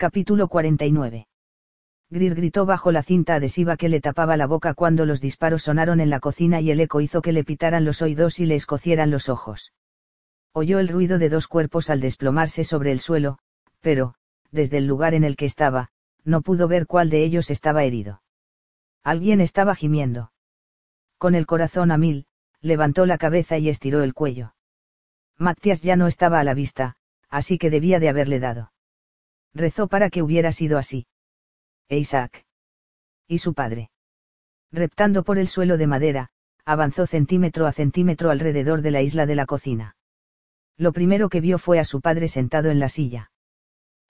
Capítulo 49. Greer gritó bajo la cinta adhesiva que le tapaba la boca cuando los disparos sonaron en la cocina y el eco hizo que le pitaran los oídos y le escocieran los ojos. Oyó el ruido de dos cuerpos al desplomarse sobre el suelo, pero, desde el lugar en el que estaba, no pudo ver cuál de ellos estaba herido. Alguien estaba gimiendo. Con el corazón a mil, levantó la cabeza y estiró el cuello. Matías ya no estaba a la vista, así que debía de haberle dado. Rezó para que hubiera sido así. E Isaac. Y su padre. Reptando por el suelo de madera, avanzó centímetro a centímetro alrededor de la isla de la cocina. Lo primero que vio fue a su padre sentado en la silla.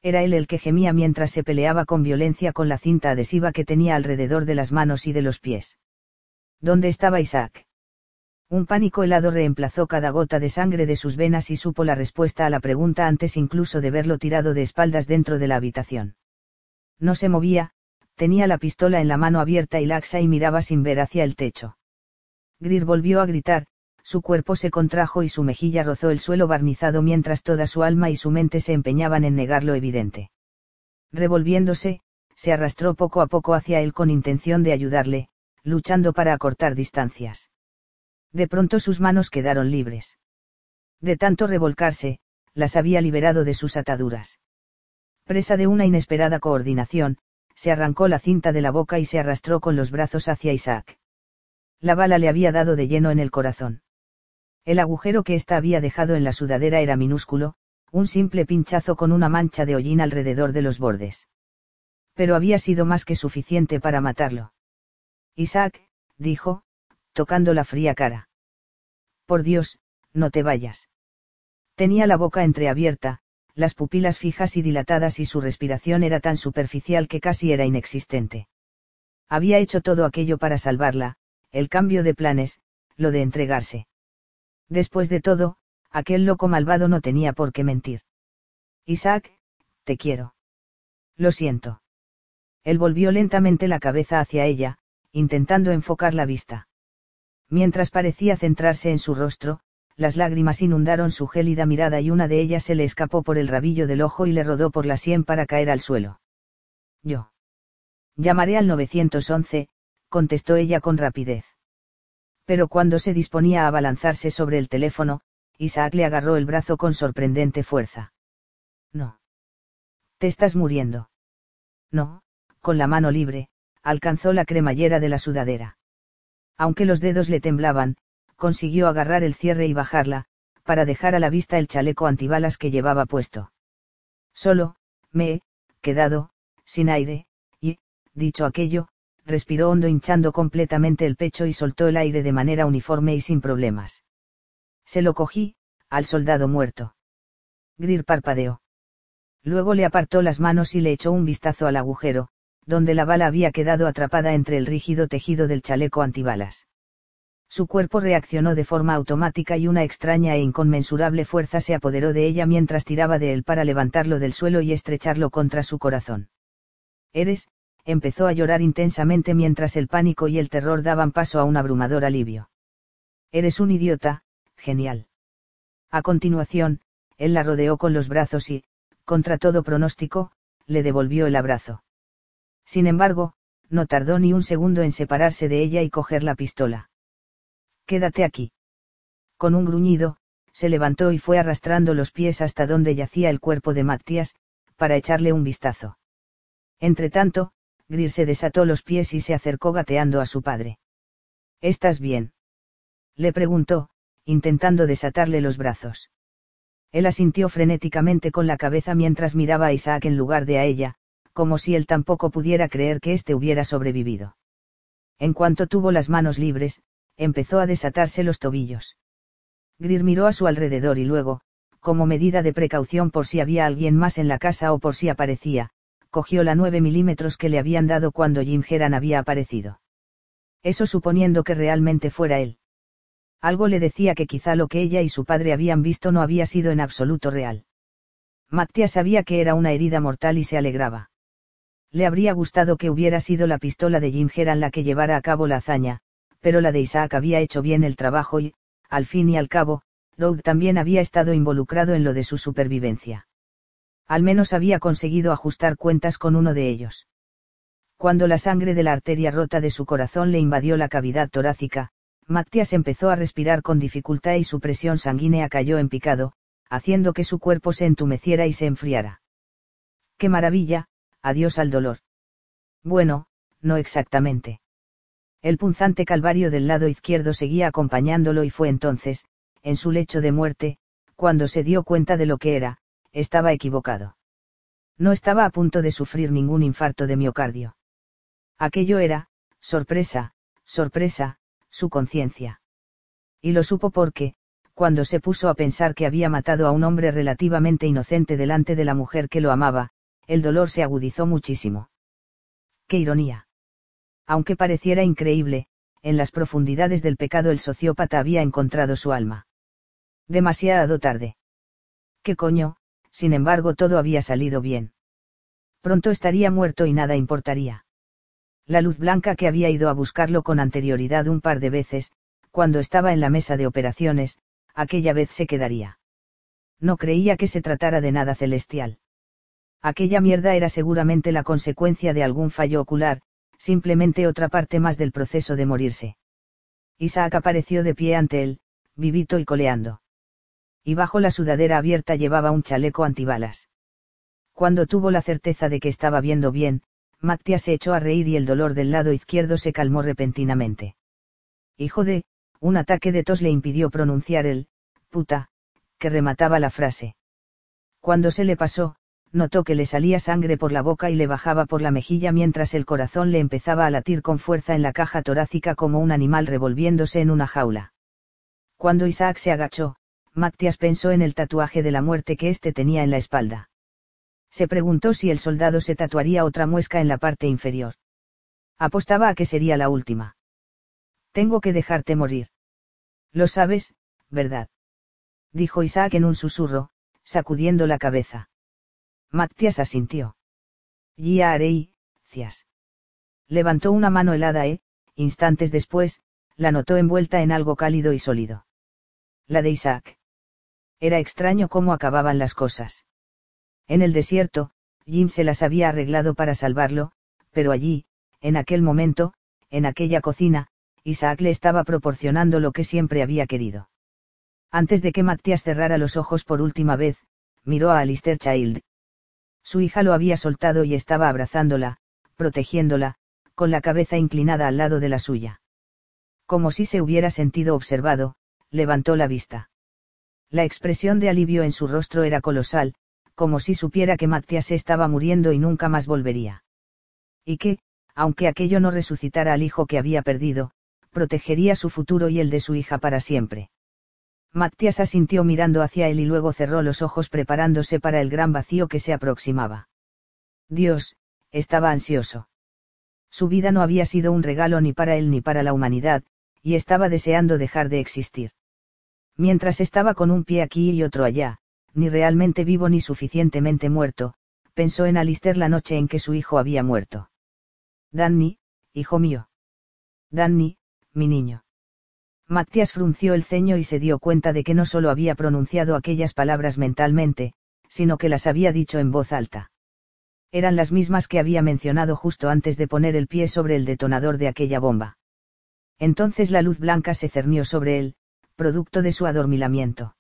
Era él el que gemía mientras se peleaba con violencia con la cinta adhesiva que tenía alrededor de las manos y de los pies. ¿Dónde estaba Isaac? Un pánico helado reemplazó cada gota de sangre de sus venas y supo la respuesta a la pregunta antes incluso de verlo tirado de espaldas dentro de la habitación. No se movía, tenía la pistola en la mano abierta y laxa y miraba sin ver hacia el techo. Greer volvió a gritar, su cuerpo se contrajo y su mejilla rozó el suelo barnizado mientras toda su alma y su mente se empeñaban en negar lo evidente. Revolviéndose, se arrastró poco a poco hacia él con intención de ayudarle, luchando para acortar distancias. De pronto sus manos quedaron libres. De tanto revolcarse, las había liberado de sus ataduras. Presa de una inesperada coordinación, se arrancó la cinta de la boca y se arrastró con los brazos hacia Isaac. La bala le había dado de lleno en el corazón. El agujero que ésta había dejado en la sudadera era minúsculo, un simple pinchazo con una mancha de hollín alrededor de los bordes. Pero había sido más que suficiente para matarlo. Isaac, dijo, tocando la fría cara. Por Dios, no te vayas. Tenía la boca entreabierta, las pupilas fijas y dilatadas y su respiración era tan superficial que casi era inexistente. Había hecho todo aquello para salvarla, el cambio de planes, lo de entregarse. Después de todo, aquel loco malvado no tenía por qué mentir. Isaac, te quiero. Lo siento. Él volvió lentamente la cabeza hacia ella, intentando enfocar la vista. Mientras parecía centrarse en su rostro, las lágrimas inundaron su gélida mirada y una de ellas se le escapó por el rabillo del ojo y le rodó por la sien para caer al suelo. Yo. Llamaré al 911, contestó ella con rapidez. Pero cuando se disponía a abalanzarse sobre el teléfono, Isaac le agarró el brazo con sorprendente fuerza. No. Te estás muriendo. No, con la mano libre, alcanzó la cremallera de la sudadera aunque los dedos le temblaban, consiguió agarrar el cierre y bajarla, para dejar a la vista el chaleco antibalas que llevaba puesto. Solo, me he, quedado, sin aire, y, dicho aquello, respiró hondo hinchando completamente el pecho y soltó el aire de manera uniforme y sin problemas. Se lo cogí, al soldado muerto. Greer parpadeó. Luego le apartó las manos y le echó un vistazo al agujero, donde la bala había quedado atrapada entre el rígido tejido del chaleco antibalas. Su cuerpo reaccionó de forma automática y una extraña e inconmensurable fuerza se apoderó de ella mientras tiraba de él para levantarlo del suelo y estrecharlo contra su corazón. Eres, empezó a llorar intensamente mientras el pánico y el terror daban paso a un abrumador alivio. Eres un idiota, genial. A continuación, él la rodeó con los brazos y, contra todo pronóstico, le devolvió el abrazo. Sin embargo, no tardó ni un segundo en separarse de ella y coger la pistola. Quédate aquí. Con un gruñido, se levantó y fue arrastrando los pies hasta donde yacía el cuerpo de Matías, para echarle un vistazo. Entretanto, Greer se desató los pies y se acercó gateando a su padre. ¿Estás bien? Le preguntó, intentando desatarle los brazos. Él asintió frenéticamente con la cabeza mientras miraba a Isaac en lugar de a ella, como si él tampoco pudiera creer que éste hubiera sobrevivido. En cuanto tuvo las manos libres, empezó a desatarse los tobillos. Greer miró a su alrededor y luego, como medida de precaución por si había alguien más en la casa o por si aparecía, cogió la 9 milímetros que le habían dado cuando Jim Heran había aparecido. Eso suponiendo que realmente fuera él. Algo le decía que quizá lo que ella y su padre habían visto no había sido en absoluto real. Matías sabía que era una herida mortal y se alegraba. Le habría gustado que hubiera sido la pistola de Jim Heran la que llevara a cabo la hazaña, pero la de Isaac había hecho bien el trabajo y, al fin y al cabo, Rode también había estado involucrado en lo de su supervivencia. Al menos había conseguido ajustar cuentas con uno de ellos. Cuando la sangre de la arteria rota de su corazón le invadió la cavidad torácica, Matías empezó a respirar con dificultad y su presión sanguínea cayó en picado, haciendo que su cuerpo se entumeciera y se enfriara. ¡Qué maravilla! Adiós al dolor. Bueno, no exactamente. El punzante calvario del lado izquierdo seguía acompañándolo y fue entonces, en su lecho de muerte, cuando se dio cuenta de lo que era, estaba equivocado. No estaba a punto de sufrir ningún infarto de miocardio. Aquello era, sorpresa, sorpresa, su conciencia. Y lo supo porque, cuando se puso a pensar que había matado a un hombre relativamente inocente delante de la mujer que lo amaba, el dolor se agudizó muchísimo. ¡Qué ironía! Aunque pareciera increíble, en las profundidades del pecado el sociópata había encontrado su alma. Demasiado tarde. ¿Qué coño? sin embargo todo había salido bien. Pronto estaría muerto y nada importaría. La luz blanca que había ido a buscarlo con anterioridad un par de veces, cuando estaba en la mesa de operaciones, aquella vez se quedaría. No creía que se tratara de nada celestial. Aquella mierda era seguramente la consecuencia de algún fallo ocular, simplemente otra parte más del proceso de morirse. Isaac apareció de pie ante él, vivito y coleando y bajo la sudadera abierta llevaba un chaleco antibalas. Cuando tuvo la certeza de que estaba viendo bien, Matías se echó a reír y el dolor del lado izquierdo se calmó repentinamente. Hijo de, un ataque de tos le impidió pronunciar el, puta, que remataba la frase. Cuando se le pasó, notó que le salía sangre por la boca y le bajaba por la mejilla mientras el corazón le empezaba a latir con fuerza en la caja torácica como un animal revolviéndose en una jaula. Cuando Isaac se agachó, Matías pensó en el tatuaje de la muerte que éste tenía en la espalda. Se preguntó si el soldado se tatuaría otra muesca en la parte inferior. Apostaba a que sería la última. Tengo que dejarte morir. Lo sabes, ¿verdad? Dijo Isaac en un susurro, sacudiendo la cabeza. Matías asintió. Ya haré, cias. Levantó una mano helada e, instantes después, la notó envuelta en algo cálido y sólido. La de Isaac. Era extraño cómo acababan las cosas. En el desierto, Jim se las había arreglado para salvarlo, pero allí, en aquel momento, en aquella cocina, Isaac le estaba proporcionando lo que siempre había querido. Antes de que Matías cerrara los ojos por última vez, miró a Alistair Child. Su hija lo había soltado y estaba abrazándola, protegiéndola, con la cabeza inclinada al lado de la suya. Como si se hubiera sentido observado, levantó la vista. La expresión de alivio en su rostro era colosal, como si supiera que Matías estaba muriendo y nunca más volvería. Y que, aunque aquello no resucitara al hijo que había perdido, protegería su futuro y el de su hija para siempre. Matías asintió mirando hacia él y luego cerró los ojos preparándose para el gran vacío que se aproximaba. Dios, estaba ansioso. Su vida no había sido un regalo ni para él ni para la humanidad, y estaba deseando dejar de existir. Mientras estaba con un pie aquí y otro allá, ni realmente vivo ni suficientemente muerto, pensó en Alister la noche en que su hijo había muerto. Danny, hijo mío. Danny, mi niño. Matías frunció el ceño y se dio cuenta de que no solo había pronunciado aquellas palabras mentalmente, sino que las había dicho en voz alta. Eran las mismas que había mencionado justo antes de poner el pie sobre el detonador de aquella bomba. Entonces la luz blanca se cernió sobre él, producto de su adormilamiento.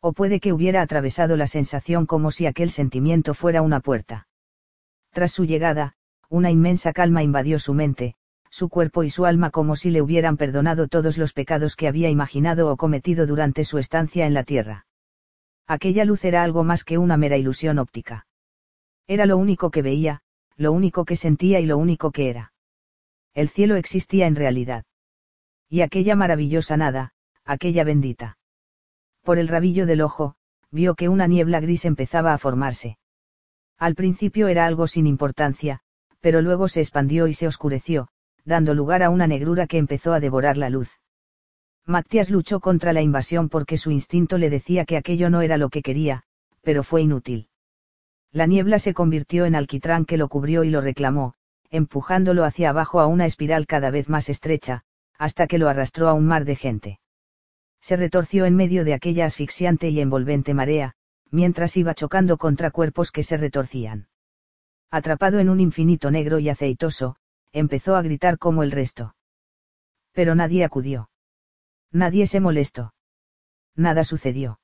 O puede que hubiera atravesado la sensación como si aquel sentimiento fuera una puerta. Tras su llegada, una inmensa calma invadió su mente, su cuerpo y su alma como si le hubieran perdonado todos los pecados que había imaginado o cometido durante su estancia en la tierra. Aquella luz era algo más que una mera ilusión óptica. Era lo único que veía, lo único que sentía y lo único que era. El cielo existía en realidad. Y aquella maravillosa nada, aquella bendita. Por el rabillo del ojo, vio que una niebla gris empezaba a formarse. Al principio era algo sin importancia, pero luego se expandió y se oscureció, dando lugar a una negrura que empezó a devorar la luz. Matías luchó contra la invasión porque su instinto le decía que aquello no era lo que quería, pero fue inútil. La niebla se convirtió en alquitrán que lo cubrió y lo reclamó, empujándolo hacia abajo a una espiral cada vez más estrecha, hasta que lo arrastró a un mar de gente se retorció en medio de aquella asfixiante y envolvente marea, mientras iba chocando contra cuerpos que se retorcían. Atrapado en un infinito negro y aceitoso, empezó a gritar como el resto. Pero nadie acudió. Nadie se molestó. Nada sucedió.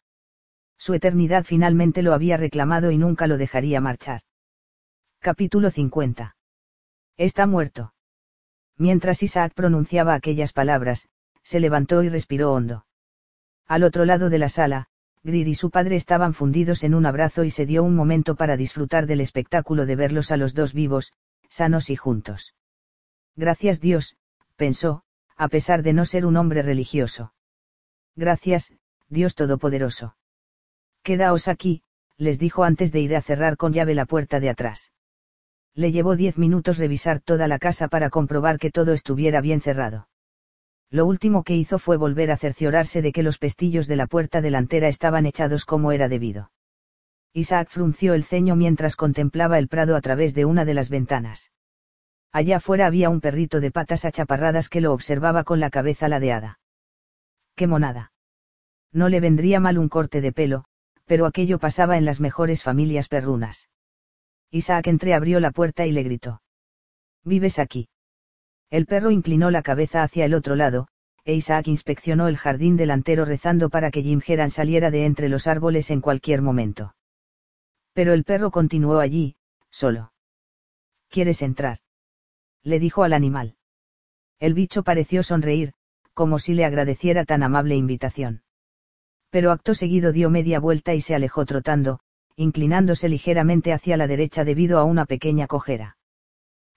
Su eternidad finalmente lo había reclamado y nunca lo dejaría marchar. Capítulo 50. Está muerto. Mientras Isaac pronunciaba aquellas palabras, se levantó y respiró hondo. Al otro lado de la sala, Greer y su padre estaban fundidos en un abrazo y se dio un momento para disfrutar del espectáculo de verlos a los dos vivos, sanos y juntos. Gracias Dios, pensó, a pesar de no ser un hombre religioso. Gracias, Dios Todopoderoso. Quedaos aquí, les dijo antes de ir a cerrar con llave la puerta de atrás. Le llevó diez minutos revisar toda la casa para comprobar que todo estuviera bien cerrado. Lo último que hizo fue volver a cerciorarse de que los pestillos de la puerta delantera estaban echados como era debido. Isaac frunció el ceño mientras contemplaba el prado a través de una de las ventanas. Allá afuera había un perrito de patas achaparradas que lo observaba con la cabeza ladeada. ¡Qué monada! No le vendría mal un corte de pelo, pero aquello pasaba en las mejores familias perrunas. Isaac entreabrió la puerta y le gritó. ¿Vives aquí? El perro inclinó la cabeza hacia el otro lado, e Isaac inspeccionó el jardín delantero rezando para que Jim Geran saliera de entre los árboles en cualquier momento. Pero el perro continuó allí, solo. ¿Quieres entrar? Le dijo al animal. El bicho pareció sonreír, como si le agradeciera tan amable invitación. Pero acto seguido dio media vuelta y se alejó trotando, inclinándose ligeramente hacia la derecha debido a una pequeña cojera.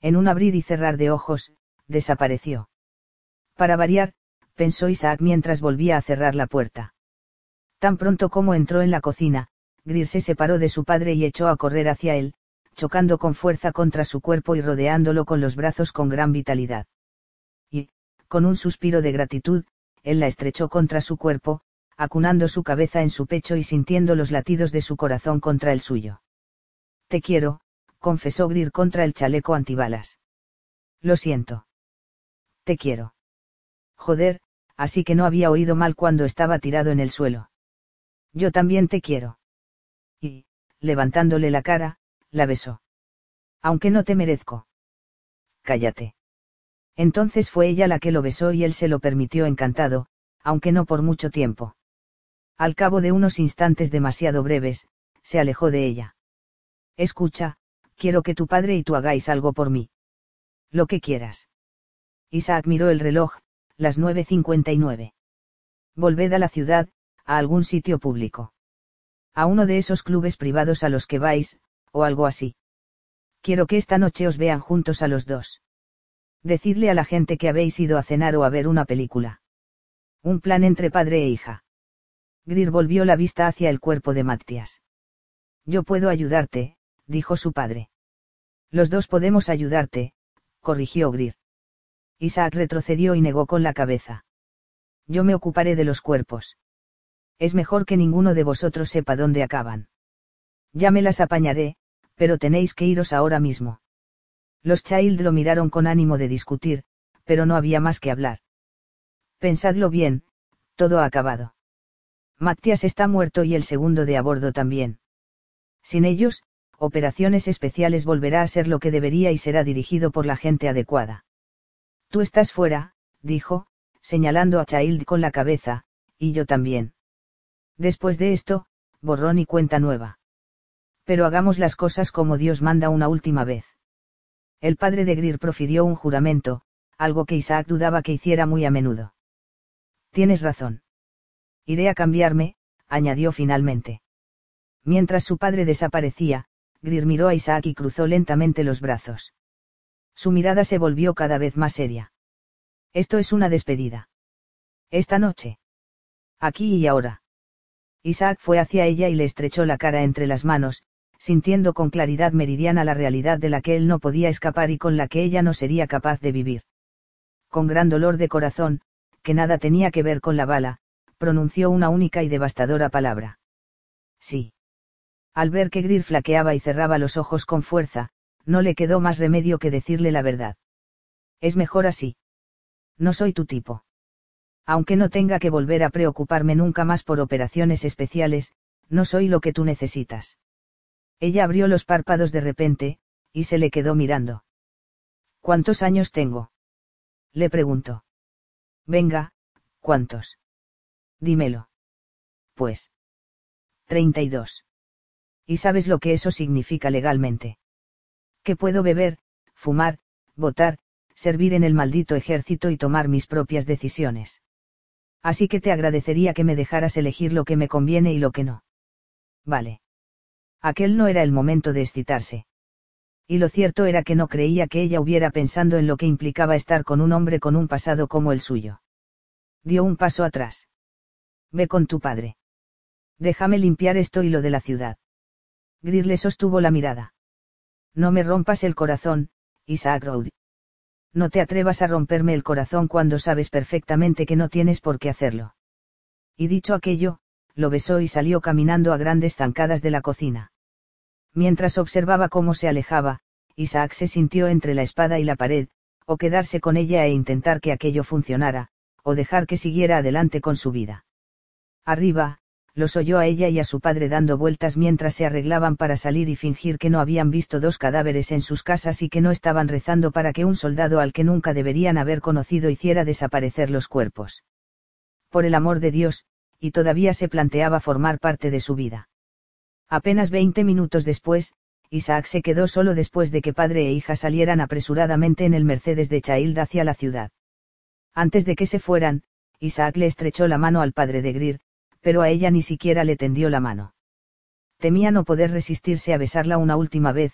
En un abrir y cerrar de ojos, desapareció. Para variar, pensó Isaac mientras volvía a cerrar la puerta. Tan pronto como entró en la cocina, Greer se separó de su padre y echó a correr hacia él, chocando con fuerza contra su cuerpo y rodeándolo con los brazos con gran vitalidad. Y, con un suspiro de gratitud, él la estrechó contra su cuerpo, acunando su cabeza en su pecho y sintiendo los latidos de su corazón contra el suyo. Te quiero, confesó Greer contra el chaleco antibalas. Lo siento. Te quiero. Joder, así que no había oído mal cuando estaba tirado en el suelo. Yo también te quiero. Y, levantándole la cara, la besó. Aunque no te merezco. Cállate. Entonces fue ella la que lo besó y él se lo permitió encantado, aunque no por mucho tiempo. Al cabo de unos instantes demasiado breves, se alejó de ella. Escucha, quiero que tu padre y tú hagáis algo por mí. Lo que quieras. Isaac miró el reloj, las 9.59. Volved a la ciudad, a algún sitio público. A uno de esos clubes privados a los que vais, o algo así. Quiero que esta noche os vean juntos a los dos. Decidle a la gente que habéis ido a cenar o a ver una película. Un plan entre padre e hija. Greer volvió la vista hacia el cuerpo de Matías. Yo puedo ayudarte, dijo su padre. Los dos podemos ayudarte, corrigió Greer. Isaac retrocedió y negó con la cabeza. Yo me ocuparé de los cuerpos. Es mejor que ninguno de vosotros sepa dónde acaban. Ya me las apañaré, pero tenéis que iros ahora mismo. Los Child lo miraron con ánimo de discutir, pero no había más que hablar. Pensadlo bien, todo ha acabado. Matías está muerto y el segundo de a bordo también. Sin ellos, operaciones especiales volverá a ser lo que debería y será dirigido por la gente adecuada. Tú estás fuera, dijo, señalando a Child con la cabeza, y yo también. Después de esto, borrón y cuenta nueva. Pero hagamos las cosas como Dios manda una última vez. El padre de Greer profirió un juramento, algo que Isaac dudaba que hiciera muy a menudo. Tienes razón. Iré a cambiarme, añadió finalmente. Mientras su padre desaparecía, Greer miró a Isaac y cruzó lentamente los brazos. Su mirada se volvió cada vez más seria. Esto es una despedida. Esta noche. Aquí y ahora. Isaac fue hacia ella y le estrechó la cara entre las manos, sintiendo con claridad meridiana la realidad de la que él no podía escapar y con la que ella no sería capaz de vivir. Con gran dolor de corazón, que nada tenía que ver con la bala, pronunció una única y devastadora palabra. Sí. Al ver que Greer flaqueaba y cerraba los ojos con fuerza, no le quedó más remedio que decirle la verdad. Es mejor así. No soy tu tipo. Aunque no tenga que volver a preocuparme nunca más por operaciones especiales, No soy lo que tú necesitas. Ella abrió los párpados de repente, y se le quedó mirando. ¿Cuántos años tengo? Le preguntó. Venga, ¿cuántos? Dímelo. Pues. Treinta y dos. ¿Y sabes lo que eso significa legalmente? Que puedo beber, fumar, votar, servir en el maldito ejército y tomar mis propias decisiones. Así que te agradecería que me dejaras elegir lo que me conviene y lo que no. Vale. Aquel no era el momento de excitarse. Y lo cierto era que no creía que ella hubiera pensando en lo que implicaba estar con un hombre con un pasado como el suyo. Dio un paso atrás. Ve con tu padre. Déjame limpiar esto y lo de la ciudad. Greer le sostuvo la mirada. No me rompas el corazón, Isaac Road. No te atrevas a romperme el corazón cuando sabes perfectamente que no tienes por qué hacerlo. Y dicho aquello, lo besó y salió caminando a grandes zancadas de la cocina. Mientras observaba cómo se alejaba, Isaac se sintió entre la espada y la pared, o quedarse con ella e intentar que aquello funcionara, o dejar que siguiera adelante con su vida. Arriba, los oyó a ella y a su padre dando vueltas mientras se arreglaban para salir y fingir que no habían visto dos cadáveres en sus casas y que no estaban rezando para que un soldado al que nunca deberían haber conocido hiciera desaparecer los cuerpos. Por el amor de Dios, y todavía se planteaba formar parte de su vida. Apenas veinte minutos después, Isaac se quedó solo después de que padre e hija salieran apresuradamente en el Mercedes de Child hacia la ciudad. Antes de que se fueran, Isaac le estrechó la mano al padre de Greer, pero a ella ni siquiera le tendió la mano. Temía no poder resistirse a besarla una última vez,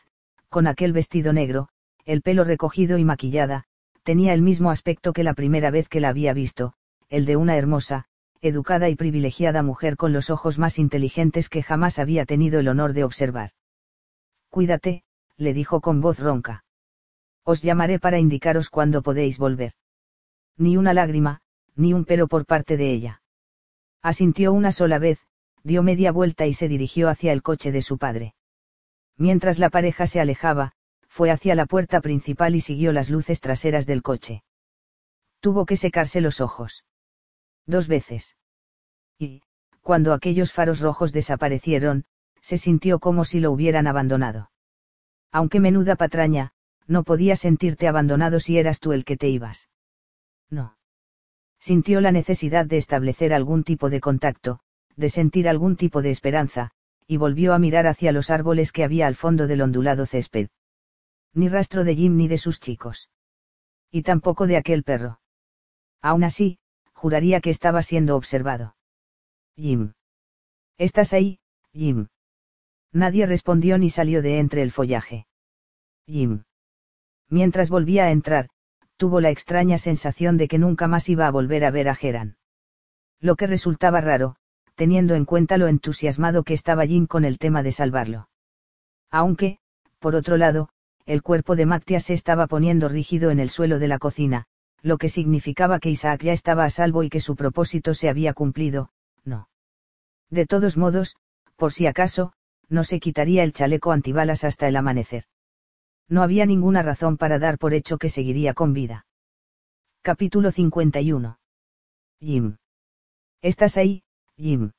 con aquel vestido negro, el pelo recogido y maquillada, tenía el mismo aspecto que la primera vez que la había visto, el de una hermosa, educada y privilegiada mujer con los ojos más inteligentes que jamás había tenido el honor de observar. Cuídate, le dijo con voz ronca. Os llamaré para indicaros cuándo podéis volver. Ni una lágrima, ni un pero por parte de ella. Asintió una sola vez, dio media vuelta y se dirigió hacia el coche de su padre. Mientras la pareja se alejaba, fue hacia la puerta principal y siguió las luces traseras del coche. Tuvo que secarse los ojos. Dos veces. Y, cuando aquellos faros rojos desaparecieron, se sintió como si lo hubieran abandonado. Aunque menuda patraña, no podía sentirte abandonado si eras tú el que te ibas. No sintió la necesidad de establecer algún tipo de contacto, de sentir algún tipo de esperanza, y volvió a mirar hacia los árboles que había al fondo del ondulado césped. Ni rastro de Jim ni de sus chicos. Y tampoco de aquel perro. Aún así, juraría que estaba siendo observado. Jim. ¿Estás ahí, Jim? Nadie respondió ni salió de entre el follaje. Jim. Mientras volvía a entrar, tuvo la extraña sensación de que nunca más iba a volver a ver a Geran. Lo que resultaba raro, teniendo en cuenta lo entusiasmado que estaba Jim con el tema de salvarlo. Aunque, por otro lado, el cuerpo de Mattia se estaba poniendo rígido en el suelo de la cocina, lo que significaba que Isaac ya estaba a salvo y que su propósito se había cumplido, no. De todos modos, por si acaso, no se quitaría el chaleco antibalas hasta el amanecer no había ninguna razón para dar por hecho que seguiría con vida. Capítulo 51. Jim. ¿Estás ahí, Jim?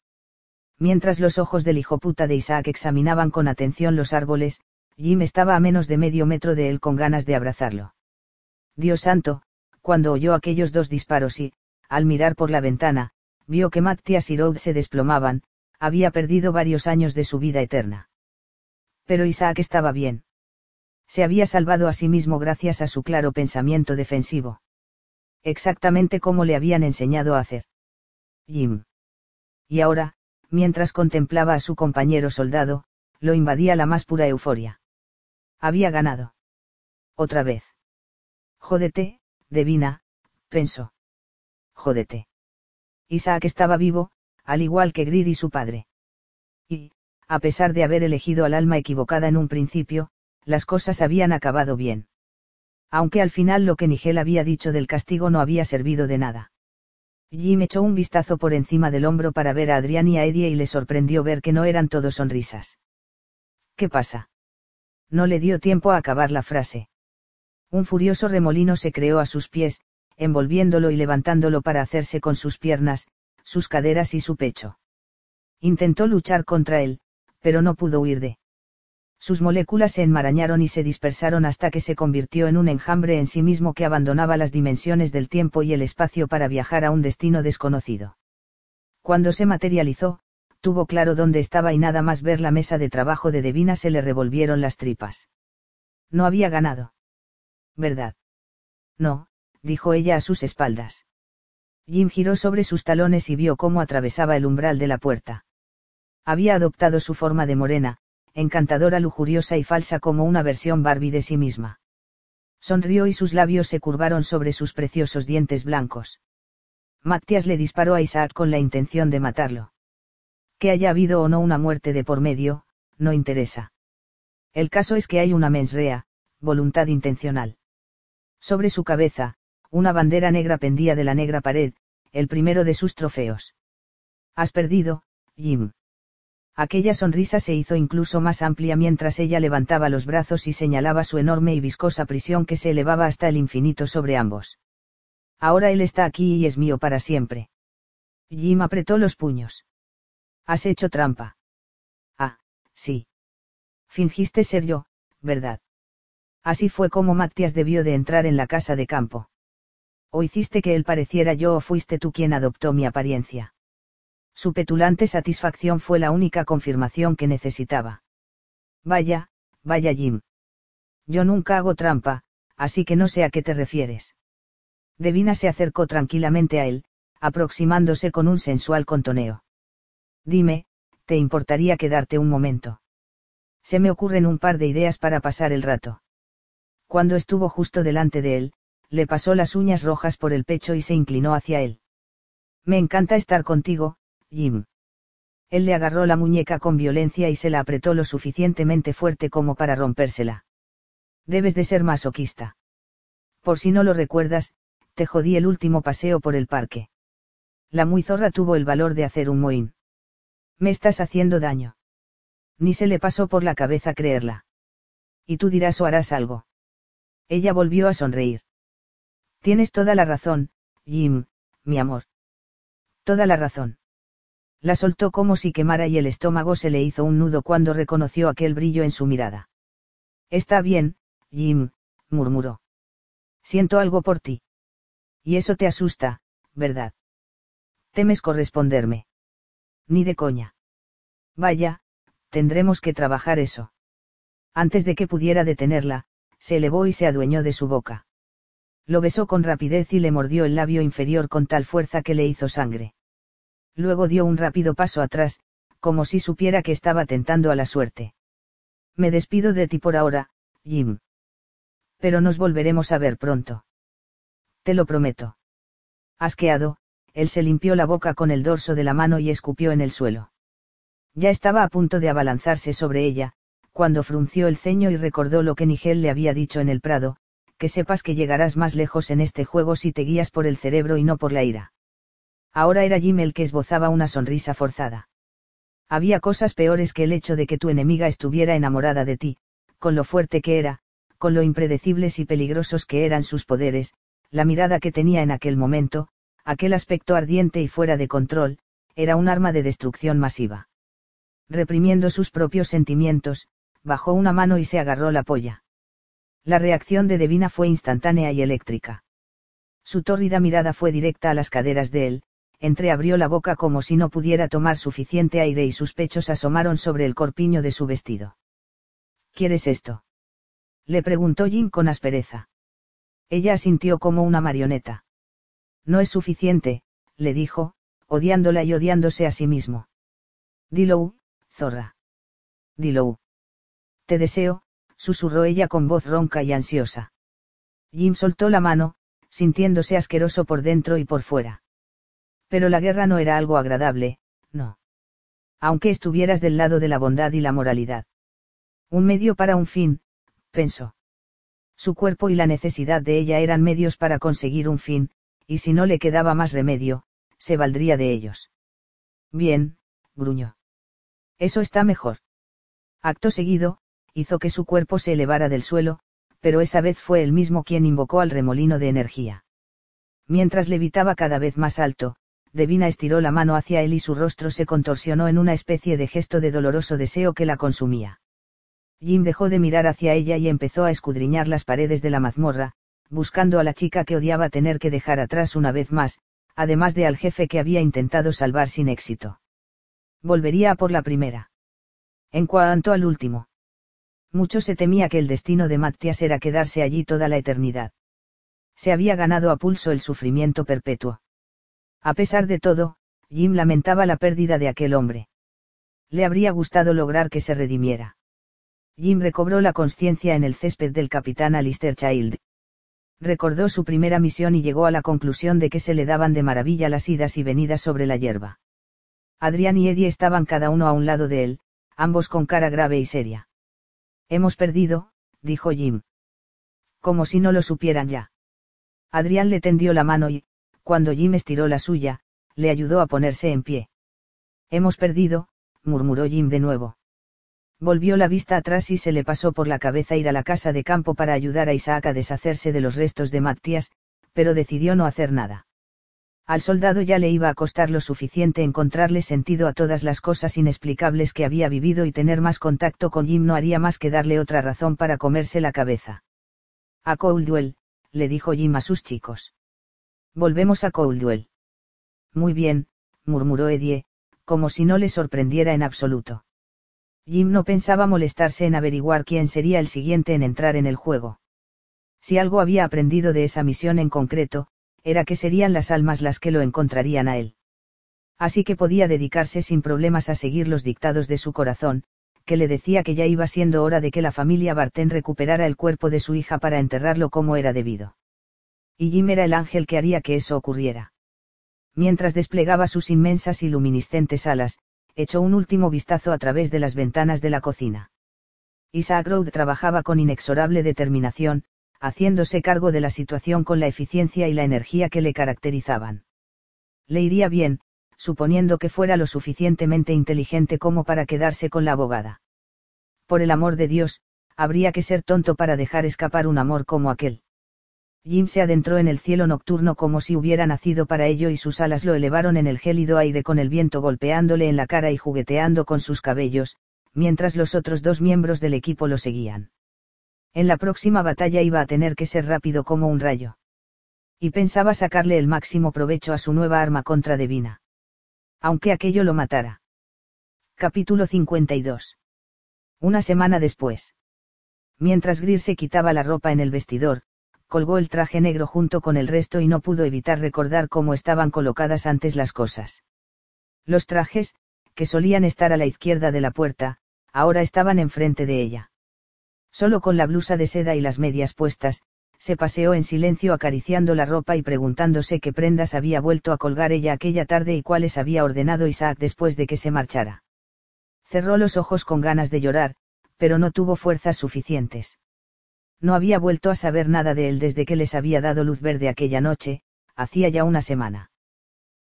Mientras los ojos del hijo puta de Isaac examinaban con atención los árboles, Jim estaba a menos de medio metro de él con ganas de abrazarlo. Dios santo, cuando oyó aquellos dos disparos y, al mirar por la ventana, vio que Matthias y Rode se desplomaban, había perdido varios años de su vida eterna. Pero Isaac estaba bien se había salvado a sí mismo gracias a su claro pensamiento defensivo. Exactamente como le habían enseñado a hacer. Jim. Y ahora, mientras contemplaba a su compañero soldado, lo invadía la más pura euforia. Había ganado. Otra vez. Jódete, Devina, pensó. Jódete. Isaac estaba vivo, al igual que Greer y su padre. Y, a pesar de haber elegido al alma equivocada en un principio, las cosas habían acabado bien. Aunque al final lo que Nigel había dicho del castigo no había servido de nada. Jim echó un vistazo por encima del hombro para ver a Adrián y a Eddie y le sorprendió ver que no eran todos sonrisas. ¿Qué pasa? No le dio tiempo a acabar la frase. Un furioso remolino se creó a sus pies, envolviéndolo y levantándolo para hacerse con sus piernas, sus caderas y su pecho. Intentó luchar contra él, pero no pudo huir de. Sus moléculas se enmarañaron y se dispersaron hasta que se convirtió en un enjambre en sí mismo que abandonaba las dimensiones del tiempo y el espacio para viajar a un destino desconocido. Cuando se materializó, tuvo claro dónde estaba y nada más ver la mesa de trabajo de Devina se le revolvieron las tripas. No había ganado. ¿Verdad? No, dijo ella a sus espaldas. Jim giró sobre sus talones y vio cómo atravesaba el umbral de la puerta. Había adoptado su forma de morena, encantadora, lujuriosa y falsa como una versión Barbie de sí misma. Sonrió y sus labios se curvaron sobre sus preciosos dientes blancos. Matías le disparó a Isaac con la intención de matarlo. Que haya habido o no una muerte de por medio, no interesa. El caso es que hay una mensrea, voluntad intencional. Sobre su cabeza, una bandera negra pendía de la negra pared, el primero de sus trofeos. Has perdido, Jim. Aquella sonrisa se hizo incluso más amplia mientras ella levantaba los brazos y señalaba su enorme y viscosa prisión que se elevaba hasta el infinito sobre ambos. Ahora él está aquí y es mío para siempre. Jim apretó los puños. Has hecho trampa. Ah, sí. Fingiste ser yo, ¿verdad? Así fue como Matías debió de entrar en la casa de campo. O hiciste que él pareciera yo o fuiste tú quien adoptó mi apariencia. Su petulante satisfacción fue la única confirmación que necesitaba. Vaya, vaya Jim. Yo nunca hago trampa, así que no sé a qué te refieres. Devina se acercó tranquilamente a él, aproximándose con un sensual contoneo. Dime, ¿te importaría quedarte un momento? Se me ocurren un par de ideas para pasar el rato. Cuando estuvo justo delante de él, le pasó las uñas rojas por el pecho y se inclinó hacia él. Me encanta estar contigo, Jim. Él le agarró la muñeca con violencia y se la apretó lo suficientemente fuerte como para rompérsela. Debes de ser masoquista. Por si no lo recuerdas, te jodí el último paseo por el parque. La muy zorra tuvo el valor de hacer un mohín. Me estás haciendo daño. Ni se le pasó por la cabeza creerla. Y tú dirás o harás algo. Ella volvió a sonreír. Tienes toda la razón, Jim, mi amor. Toda la razón. La soltó como si quemara y el estómago se le hizo un nudo cuando reconoció aquel brillo en su mirada. Está bien, Jim, murmuró. Siento algo por ti. Y eso te asusta, ¿verdad? ¿Temes corresponderme? Ni de coña. Vaya, tendremos que trabajar eso. Antes de que pudiera detenerla, se elevó y se adueñó de su boca. Lo besó con rapidez y le mordió el labio inferior con tal fuerza que le hizo sangre luego dio un rápido paso atrás, como si supiera que estaba tentando a la suerte. Me despido de ti por ahora, Jim. Pero nos volveremos a ver pronto. Te lo prometo. Asqueado, él se limpió la boca con el dorso de la mano y escupió en el suelo. Ya estaba a punto de abalanzarse sobre ella, cuando frunció el ceño y recordó lo que Nigel le había dicho en el prado, que sepas que llegarás más lejos en este juego si te guías por el cerebro y no por la ira. Ahora era Jim el que esbozaba una sonrisa forzada. Había cosas peores que el hecho de que tu enemiga estuviera enamorada de ti, con lo fuerte que era, con lo impredecibles y peligrosos que eran sus poderes, la mirada que tenía en aquel momento, aquel aspecto ardiente y fuera de control, era un arma de destrucción masiva. Reprimiendo sus propios sentimientos, bajó una mano y se agarró la polla. La reacción de Devina fue instantánea y eléctrica. Su tórrida mirada fue directa a las caderas de él, entreabrió la boca como si no pudiera tomar suficiente aire y sus pechos asomaron sobre el corpiño de su vestido. ¿Quieres esto? Le preguntó Jim con aspereza. Ella asintió como una marioneta. No es suficiente, le dijo, odiándola y odiándose a sí mismo. Dilo, zorra. Dilo. Te deseo, susurró ella con voz ronca y ansiosa. Jim soltó la mano, sintiéndose asqueroso por dentro y por fuera. Pero la guerra no era algo agradable, no. Aunque estuvieras del lado de la bondad y la moralidad. Un medio para un fin, pensó. Su cuerpo y la necesidad de ella eran medios para conseguir un fin, y si no le quedaba más remedio, se valdría de ellos. Bien, gruñó. Eso está mejor. Acto seguido, hizo que su cuerpo se elevara del suelo, pero esa vez fue él mismo quien invocó al remolino de energía. Mientras levitaba cada vez más alto, Devina estiró la mano hacia él y su rostro se contorsionó en una especie de gesto de doloroso deseo que la consumía. Jim dejó de mirar hacia ella y empezó a escudriñar las paredes de la mazmorra, buscando a la chica que odiaba tener que dejar atrás una vez más, además de al jefe que había intentado salvar sin éxito. Volvería a por la primera. En cuanto al último. Mucho se temía que el destino de Mattias era quedarse allí toda la eternidad. Se había ganado a pulso el sufrimiento perpetuo. A pesar de todo, Jim lamentaba la pérdida de aquel hombre. Le habría gustado lograr que se redimiera. Jim recobró la conciencia en el césped del capitán Alistair Child, recordó su primera misión y llegó a la conclusión de que se le daban de maravilla las idas y venidas sobre la hierba. Adrián y Eddie estaban cada uno a un lado de él, ambos con cara grave y seria. Hemos perdido, dijo Jim. Como si no lo supieran ya. Adrián le tendió la mano y, cuando Jim estiró la suya, le ayudó a ponerse en pie. Hemos perdido, murmuró Jim de nuevo. Volvió la vista atrás y se le pasó por la cabeza ir a la casa de campo para ayudar a Isaac a deshacerse de los restos de Matías, pero decidió no hacer nada. Al soldado ya le iba a costar lo suficiente encontrarle sentido a todas las cosas inexplicables que había vivido y tener más contacto con Jim no haría más que darle otra razón para comerse la cabeza. A Coldwell, le dijo Jim a sus chicos. Volvemos a Coldwell. Muy bien, murmuró Eddie, como si no le sorprendiera en absoluto. Jim no pensaba molestarse en averiguar quién sería el siguiente en entrar en el juego. Si algo había aprendido de esa misión en concreto, era que serían las almas las que lo encontrarían a él. Así que podía dedicarse sin problemas a seguir los dictados de su corazón, que le decía que ya iba siendo hora de que la familia Barten recuperara el cuerpo de su hija para enterrarlo como era debido. Y Jim era el ángel que haría que eso ocurriera. Mientras desplegaba sus inmensas y luminiscentes alas, echó un último vistazo a través de las ventanas de la cocina. Isaac trabajaba con inexorable determinación, haciéndose cargo de la situación con la eficiencia y la energía que le caracterizaban. Le iría bien, suponiendo que fuera lo suficientemente inteligente como para quedarse con la abogada. Por el amor de Dios, habría que ser tonto para dejar escapar un amor como aquel. Jim se adentró en el cielo nocturno como si hubiera nacido para ello y sus alas lo elevaron en el gélido aire con el viento golpeándole en la cara y jugueteando con sus cabellos, mientras los otros dos miembros del equipo lo seguían. En la próxima batalla iba a tener que ser rápido como un rayo. Y pensaba sacarle el máximo provecho a su nueva arma contra Devina. Aunque aquello lo matara. Capítulo 52. Una semana después. Mientras Greer se quitaba la ropa en el vestidor, colgó el traje negro junto con el resto y no pudo evitar recordar cómo estaban colocadas antes las cosas. Los trajes, que solían estar a la izquierda de la puerta, ahora estaban enfrente de ella. Solo con la blusa de seda y las medias puestas, se paseó en silencio acariciando la ropa y preguntándose qué prendas había vuelto a colgar ella aquella tarde y cuáles había ordenado Isaac después de que se marchara. Cerró los ojos con ganas de llorar, pero no tuvo fuerzas suficientes no había vuelto a saber nada de él desde que les había dado luz verde aquella noche, hacía ya una semana.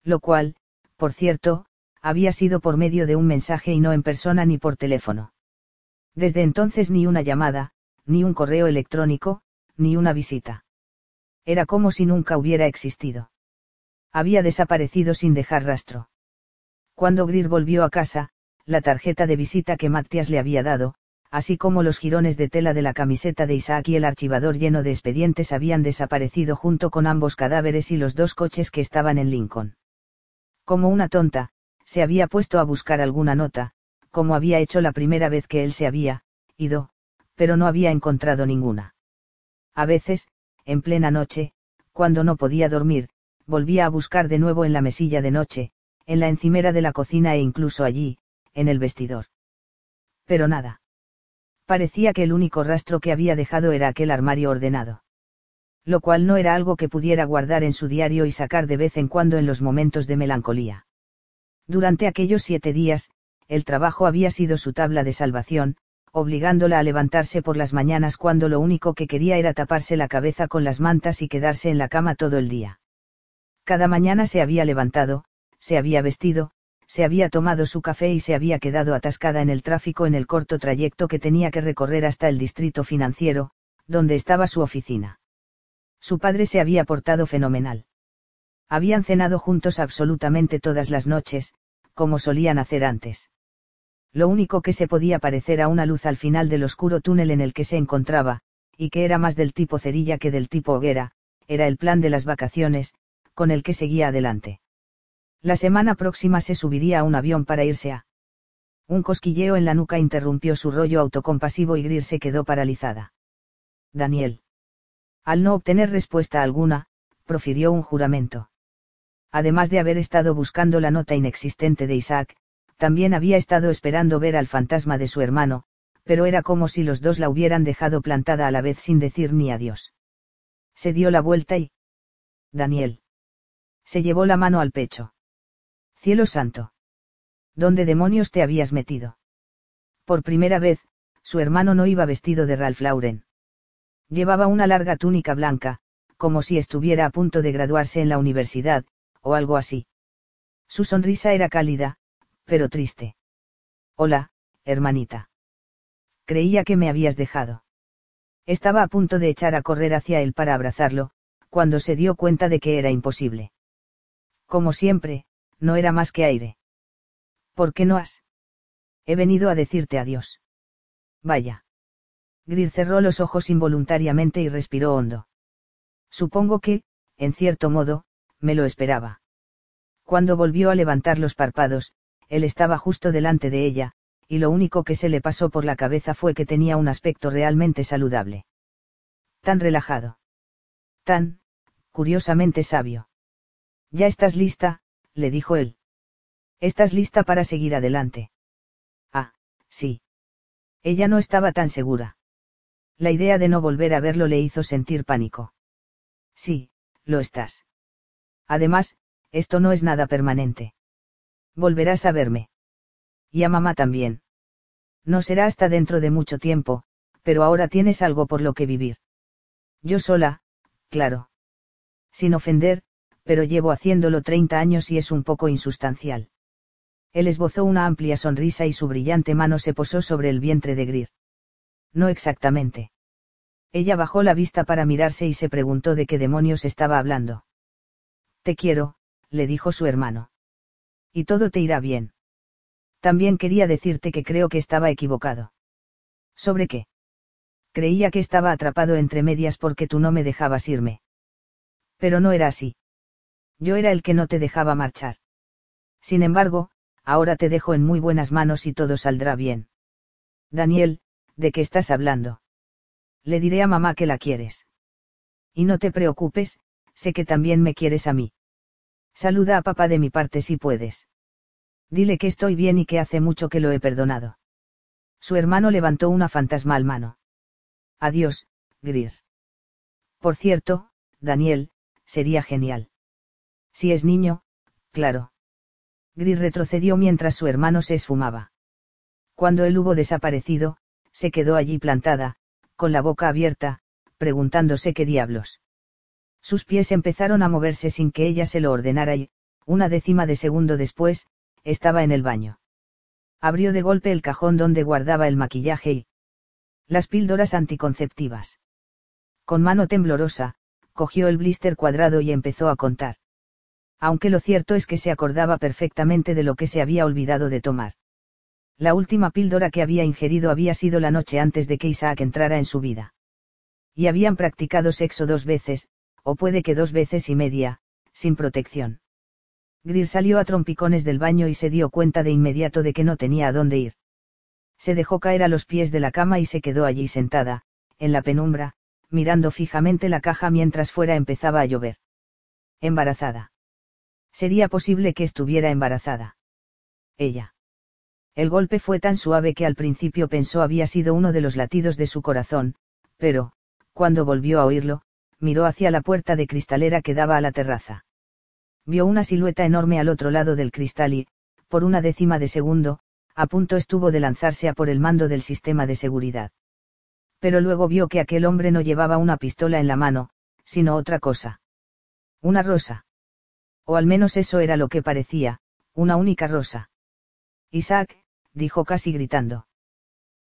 Lo cual, por cierto, había sido por medio de un mensaje y no en persona ni por teléfono. Desde entonces ni una llamada, ni un correo electrónico, ni una visita. Era como si nunca hubiera existido. Había desaparecido sin dejar rastro. Cuando Greer volvió a casa, la tarjeta de visita que Matías le había dado, así como los jirones de tela de la camiseta de Isaac y el archivador lleno de expedientes habían desaparecido junto con ambos cadáveres y los dos coches que estaban en Lincoln. Como una tonta, se había puesto a buscar alguna nota, como había hecho la primera vez que él se había, ido, pero no había encontrado ninguna. A veces, en plena noche, cuando no podía dormir, volvía a buscar de nuevo en la mesilla de noche, en la encimera de la cocina e incluso allí, en el vestidor. Pero nada parecía que el único rastro que había dejado era aquel armario ordenado. Lo cual no era algo que pudiera guardar en su diario y sacar de vez en cuando en los momentos de melancolía. Durante aquellos siete días, el trabajo había sido su tabla de salvación, obligándola a levantarse por las mañanas cuando lo único que quería era taparse la cabeza con las mantas y quedarse en la cama todo el día. Cada mañana se había levantado, se había vestido, se había tomado su café y se había quedado atascada en el tráfico en el corto trayecto que tenía que recorrer hasta el distrito financiero, donde estaba su oficina. Su padre se había portado fenomenal. Habían cenado juntos absolutamente todas las noches, como solían hacer antes. Lo único que se podía parecer a una luz al final del oscuro túnel en el que se encontraba, y que era más del tipo cerilla que del tipo hoguera, era el plan de las vacaciones, con el que seguía adelante. La semana próxima se subiría a un avión para irse a. Un cosquilleo en la nuca interrumpió su rollo autocompasivo y Greer se quedó paralizada. Daniel. Al no obtener respuesta alguna, profirió un juramento. Además de haber estado buscando la nota inexistente de Isaac, también había estado esperando ver al fantasma de su hermano, pero era como si los dos la hubieran dejado plantada a la vez sin decir ni adiós. Se dio la vuelta y... Daniel. Se llevó la mano al pecho. Cielo santo. ¿Dónde demonios te habías metido? Por primera vez, su hermano no iba vestido de Ralph Lauren. Llevaba una larga túnica blanca, como si estuviera a punto de graduarse en la universidad, o algo así. Su sonrisa era cálida, pero triste. Hola, hermanita. Creía que me habías dejado. Estaba a punto de echar a correr hacia él para abrazarlo, cuando se dio cuenta de que era imposible. Como siempre, no era más que aire. ¿Por qué no has? He venido a decirte adiós. Vaya. Greer cerró los ojos involuntariamente y respiró hondo. Supongo que, en cierto modo, me lo esperaba. Cuando volvió a levantar los párpados, él estaba justo delante de ella, y lo único que se le pasó por la cabeza fue que tenía un aspecto realmente saludable. Tan relajado. Tan, curiosamente sabio. Ya estás lista, le dijo él. Estás lista para seguir adelante. Ah, sí. Ella no estaba tan segura. La idea de no volver a verlo le hizo sentir pánico. Sí, lo estás. Además, esto no es nada permanente. Volverás a verme. Y a mamá también. No será hasta dentro de mucho tiempo, pero ahora tienes algo por lo que vivir. Yo sola, claro. Sin ofender, pero llevo haciéndolo 30 años y es un poco insustancial. Él esbozó una amplia sonrisa y su brillante mano se posó sobre el vientre de Greer. No exactamente. Ella bajó la vista para mirarse y se preguntó de qué demonios estaba hablando. Te quiero, le dijo su hermano. Y todo te irá bien. También quería decirte que creo que estaba equivocado. ¿Sobre qué? Creía que estaba atrapado entre medias porque tú no me dejabas irme. Pero no era así. Yo era el que no te dejaba marchar. Sin embargo, ahora te dejo en muy buenas manos y todo saldrá bien. Daniel, ¿de qué estás hablando? Le diré a mamá que la quieres. Y no te preocupes, sé que también me quieres a mí. Saluda a papá de mi parte si puedes. Dile que estoy bien y que hace mucho que lo he perdonado. Su hermano levantó una fantasmal mano. Adiós, Greer. Por cierto, Daniel, sería genial. Si es niño, claro. Greer retrocedió mientras su hermano se esfumaba. Cuando él hubo desaparecido, se quedó allí plantada, con la boca abierta, preguntándose qué diablos. Sus pies empezaron a moverse sin que ella se lo ordenara y, una décima de segundo después, estaba en el baño. Abrió de golpe el cajón donde guardaba el maquillaje y las píldoras anticonceptivas. Con mano temblorosa, cogió el blister cuadrado y empezó a contar. Aunque lo cierto es que se acordaba perfectamente de lo que se había olvidado de tomar. La última píldora que había ingerido había sido la noche antes de que Isaac entrara en su vida. Y habían practicado sexo dos veces, o puede que dos veces y media, sin protección. Greer salió a trompicones del baño y se dio cuenta de inmediato de que no tenía a dónde ir. Se dejó caer a los pies de la cama y se quedó allí sentada, en la penumbra, mirando fijamente la caja mientras fuera empezaba a llover. Embarazada. Sería posible que estuviera embarazada. Ella. El golpe fue tan suave que al principio pensó había sido uno de los latidos de su corazón, pero, cuando volvió a oírlo, miró hacia la puerta de cristalera que daba a la terraza vio una silueta enorme al otro lado del cristal y, por una décima de segundo, a punto estuvo de lanzarse a por el mando del sistema de seguridad. Pero luego vio que aquel hombre no llevaba una pistola en la mano, sino otra cosa. Una rosa. O al menos eso era lo que parecía, una única rosa. Isaac, dijo casi gritando.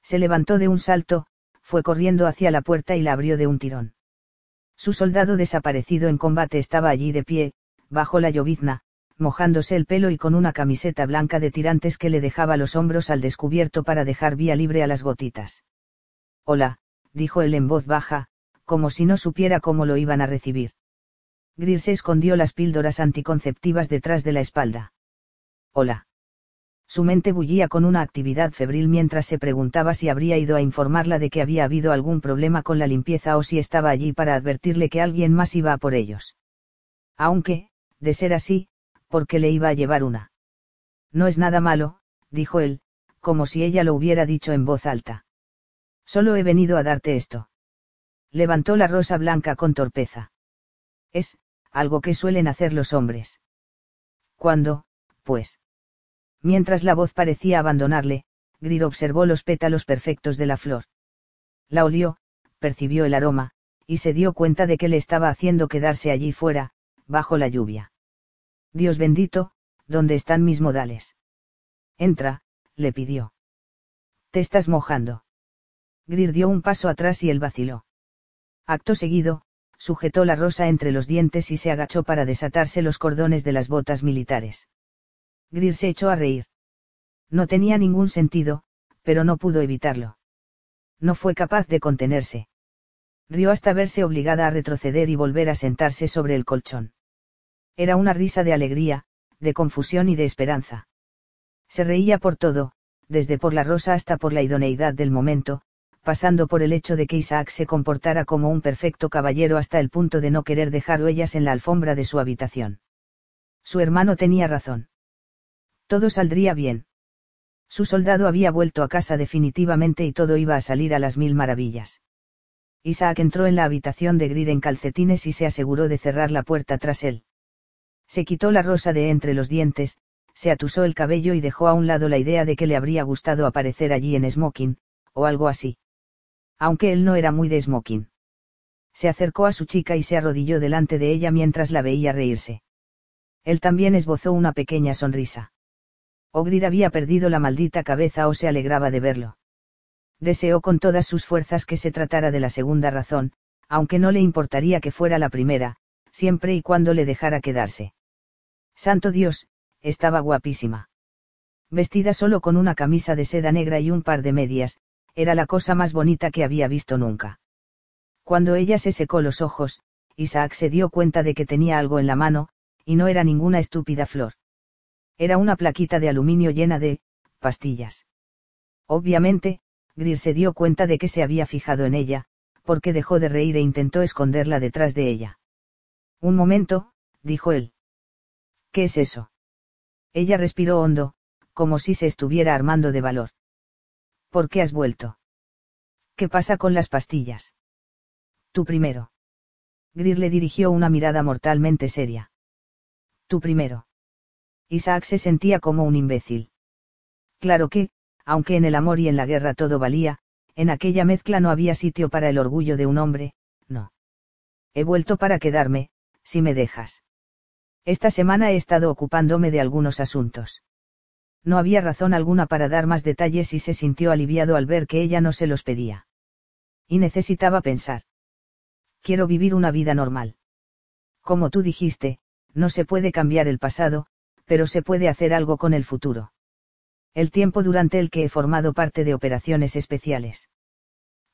Se levantó de un salto, fue corriendo hacia la puerta y la abrió de un tirón. Su soldado desaparecido en combate estaba allí de pie, bajo la llovizna, mojándose el pelo y con una camiseta blanca de tirantes que le dejaba los hombros al descubierto para dejar vía libre a las gotitas. Hola, dijo él en voz baja, como si no supiera cómo lo iban a recibir. Greer se escondió las píldoras anticonceptivas detrás de la espalda. Hola. Su mente bullía con una actividad febril mientras se preguntaba si habría ido a informarla de que había habido algún problema con la limpieza o si estaba allí para advertirle que alguien más iba a por ellos. Aunque, de ser así, porque le iba a llevar una. No es nada malo, dijo él, como si ella lo hubiera dicho en voz alta. Solo he venido a darte esto. Levantó la rosa blanca con torpeza. Es, algo que suelen hacer los hombres. ¿Cuándo, pues? Mientras la voz parecía abandonarle, Greer observó los pétalos perfectos de la flor. La olió, percibió el aroma, y se dio cuenta de que le estaba haciendo quedarse allí fuera, bajo la lluvia. Dios bendito, ¿dónde están mis modales? Entra, le pidió. Te estás mojando. Greer dio un paso atrás y él vaciló. Acto seguido, sujetó la rosa entre los dientes y se agachó para desatarse los cordones de las botas militares. Greer se echó a reír. No tenía ningún sentido, pero no pudo evitarlo. No fue capaz de contenerse. Rió hasta verse obligada a retroceder y volver a sentarse sobre el colchón. Era una risa de alegría, de confusión y de esperanza. Se reía por todo, desde por la rosa hasta por la idoneidad del momento, pasando por el hecho de que Isaac se comportara como un perfecto caballero hasta el punto de no querer dejar huellas en la alfombra de su habitación. Su hermano tenía razón. Todo saldría bien. Su soldado había vuelto a casa definitivamente y todo iba a salir a las mil maravillas. Isaac entró en la habitación de Greer en calcetines y se aseguró de cerrar la puerta tras él. Se quitó la rosa de entre los dientes, se atusó el cabello y dejó a un lado la idea de que le habría gustado aparecer allí en smoking, o algo así. Aunque él no era muy de smoking. Se acercó a su chica y se arrodilló delante de ella mientras la veía reírse. Él también esbozó una pequeña sonrisa. Ogrir había perdido la maldita cabeza o se alegraba de verlo. Deseó con todas sus fuerzas que se tratara de la segunda razón, aunque no le importaría que fuera la primera, siempre y cuando le dejara quedarse. Santo Dios, estaba guapísima. Vestida solo con una camisa de seda negra y un par de medias, era la cosa más bonita que había visto nunca. Cuando ella se secó los ojos, Isaac se dio cuenta de que tenía algo en la mano, y no era ninguna estúpida flor. Era una plaquita de aluminio llena de, pastillas. Obviamente, Greer se dio cuenta de que se había fijado en ella, porque dejó de reír e intentó esconderla detrás de ella. Un momento, dijo él. ¿Qué es eso? Ella respiró hondo, como si se estuviera armando de valor. ¿Por qué has vuelto? ¿Qué pasa con las pastillas? Tú primero. Greer le dirigió una mirada mortalmente seria. Tú primero. Isaac se sentía como un imbécil. Claro que, aunque en el amor y en la guerra todo valía, en aquella mezcla no había sitio para el orgullo de un hombre, no. He vuelto para quedarme, si me dejas. Esta semana he estado ocupándome de algunos asuntos. No había razón alguna para dar más detalles y se sintió aliviado al ver que ella no se los pedía. Y necesitaba pensar. Quiero vivir una vida normal. Como tú dijiste, no se puede cambiar el pasado, pero se puede hacer algo con el futuro. El tiempo durante el que he formado parte de operaciones especiales.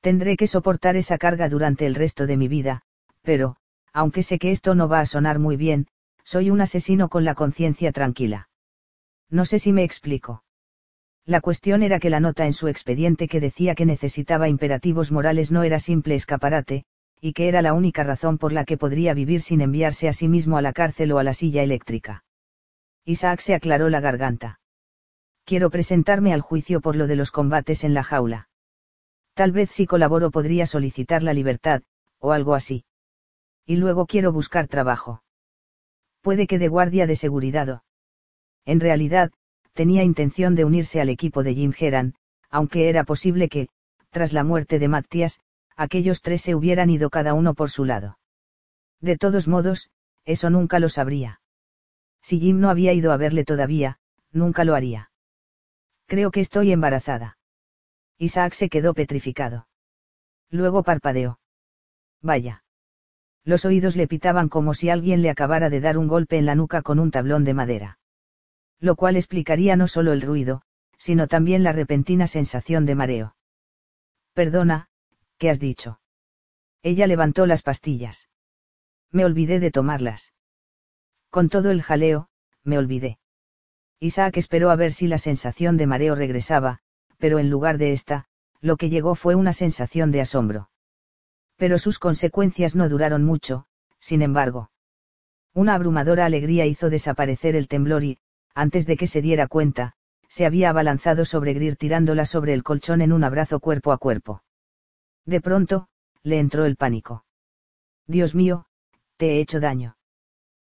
Tendré que soportar esa carga durante el resto de mi vida, pero, aunque sé que esto no va a sonar muy bien, soy un asesino con la conciencia tranquila. No sé si me explico. La cuestión era que la nota en su expediente que decía que necesitaba imperativos morales no era simple escaparate, y que era la única razón por la que podría vivir sin enviarse a sí mismo a la cárcel o a la silla eléctrica. Isaac se aclaró la garganta. Quiero presentarme al juicio por lo de los combates en la jaula. Tal vez si colaboro podría solicitar la libertad, o algo así. Y luego quiero buscar trabajo. Puede que de guardia de seguridad o... En realidad, tenía intención de unirse al equipo de Jim Heran, aunque era posible que, tras la muerte de Matthias, aquellos tres se hubieran ido cada uno por su lado. De todos modos, eso nunca lo sabría. Si Jim no había ido a verle todavía, nunca lo haría. Creo que estoy embarazada. Isaac se quedó petrificado. Luego parpadeó. Vaya. Los oídos le pitaban como si alguien le acabara de dar un golpe en la nuca con un tablón de madera. Lo cual explicaría no solo el ruido, sino también la repentina sensación de mareo. Perdona, ¿qué has dicho? Ella levantó las pastillas. Me olvidé de tomarlas. Con todo el jaleo, me olvidé. Isaac esperó a ver si la sensación de mareo regresaba, pero en lugar de esta, lo que llegó fue una sensación de asombro. Pero sus consecuencias no duraron mucho, sin embargo. Una abrumadora alegría hizo desaparecer el temblor y, antes de que se diera cuenta, se había abalanzado sobre Greer tirándola sobre el colchón en un abrazo cuerpo a cuerpo. De pronto, le entró el pánico. Dios mío, te he hecho daño.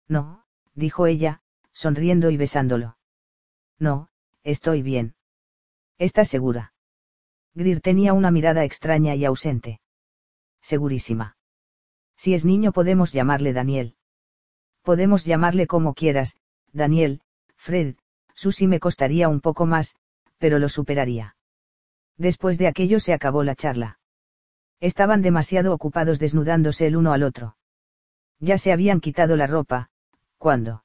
No, dijo ella, sonriendo y besándolo. No, estoy bien. ¿Estás segura? Greer tenía una mirada extraña y ausente. Segurísima. Si es niño podemos llamarle Daniel. Podemos llamarle como quieras, Daniel, Fred, Susi me costaría un poco más, pero lo superaría. Después de aquello se acabó la charla. Estaban demasiado ocupados desnudándose el uno al otro. Ya se habían quitado la ropa, ¿cuándo?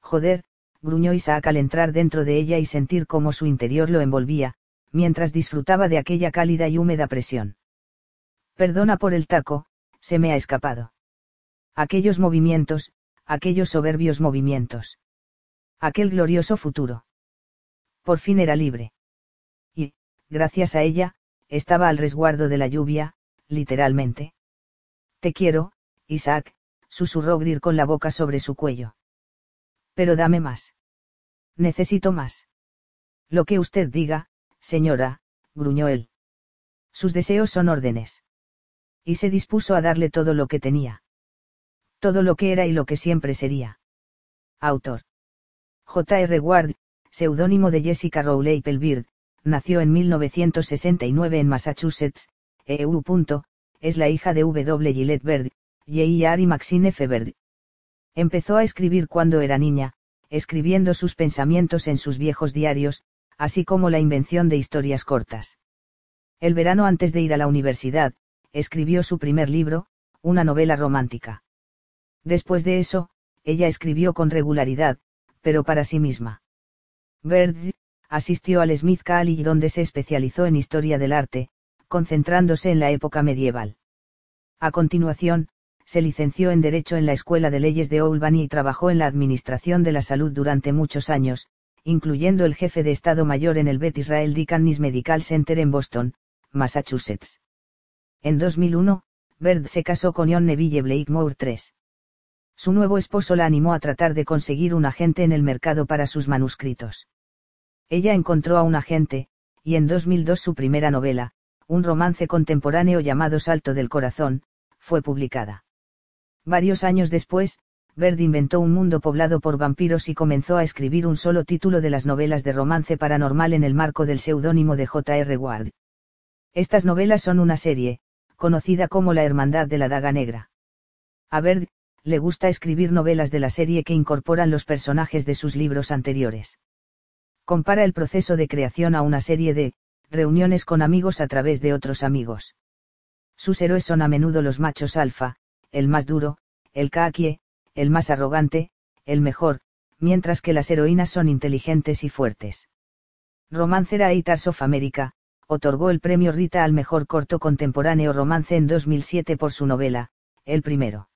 Joder, gruñó Isaac al entrar dentro de ella y sentir cómo su interior lo envolvía, mientras disfrutaba de aquella cálida y húmeda presión. Perdona por el taco, se me ha escapado. Aquellos movimientos, aquellos soberbios movimientos. Aquel glorioso futuro. Por fin era libre. Y, gracias a ella, estaba al resguardo de la lluvia, literalmente. Te quiero, Isaac, susurró Grir con la boca sobre su cuello. Pero dame más. Necesito más. Lo que usted diga, señora, gruñó él. Sus deseos son órdenes. Y se dispuso a darle todo lo que tenía. Todo lo que era y lo que siempre sería. Autor. J.R. Ward, seudónimo de Jessica Rowley Pelbird, nació en 1969 en Massachusetts, EU. Es la hija de W. Gillette Bird, J.R. y Maxine F. Bird. Empezó a escribir cuando era niña, escribiendo sus pensamientos en sus viejos diarios, así como la invención de historias cortas. El verano antes de ir a la universidad, escribió su primer libro, una novela romántica. Después de eso, ella escribió con regularidad, pero para sí misma. Bird asistió al Smith College donde se especializó en historia del arte, concentrándose en la época medieval. A continuación, se licenció en Derecho en la Escuela de Leyes de Albany y trabajó en la Administración de la Salud durante muchos años, incluyendo el jefe de Estado Mayor en el Beth Israel Deaconess Medical Center en Boston, Massachusetts. En 2001, Bird se casó con John Neville Blakemore III. Su nuevo esposo la animó a tratar de conseguir un agente en el mercado para sus manuscritos. Ella encontró a un agente, y en 2002 su primera novela, un romance contemporáneo llamado Salto del Corazón, fue publicada. Varios años después, Bird inventó un mundo poblado por vampiros y comenzó a escribir un solo título de las novelas de romance paranormal en el marco del seudónimo de J.R. Ward. Estas novelas son una serie, conocida como La Hermandad de la Daga Negra. A Bird, le gusta escribir novelas de la serie que incorporan los personajes de sus libros anteriores. Compara el proceso de creación a una serie de reuniones con amigos a través de otros amigos. Sus héroes son a menudo los machos alfa, el más duro, el kakie, el más arrogante, el mejor, mientras que las heroínas son inteligentes y fuertes. Romancera Eitars of America, otorgó el premio Rita al mejor corto contemporáneo romance en 2007 por su novela, El primero.